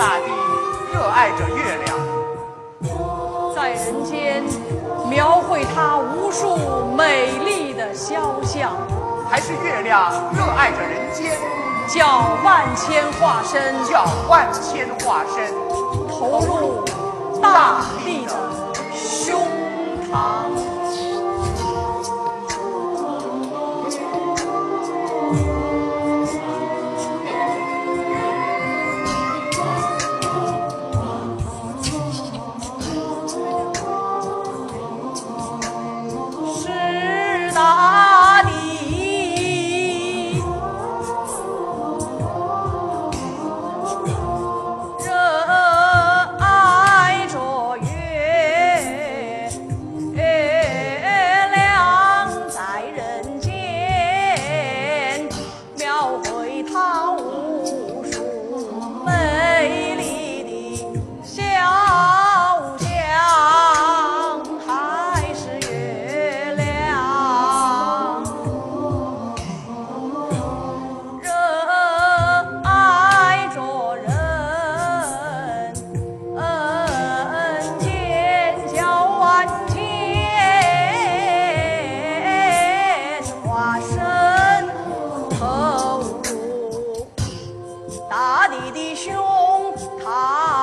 热爱着月亮，在人间描绘它无数美丽的肖像，还是月亮热爱着人间，叫万千化身，叫万千化身。投入大地。好。胸膛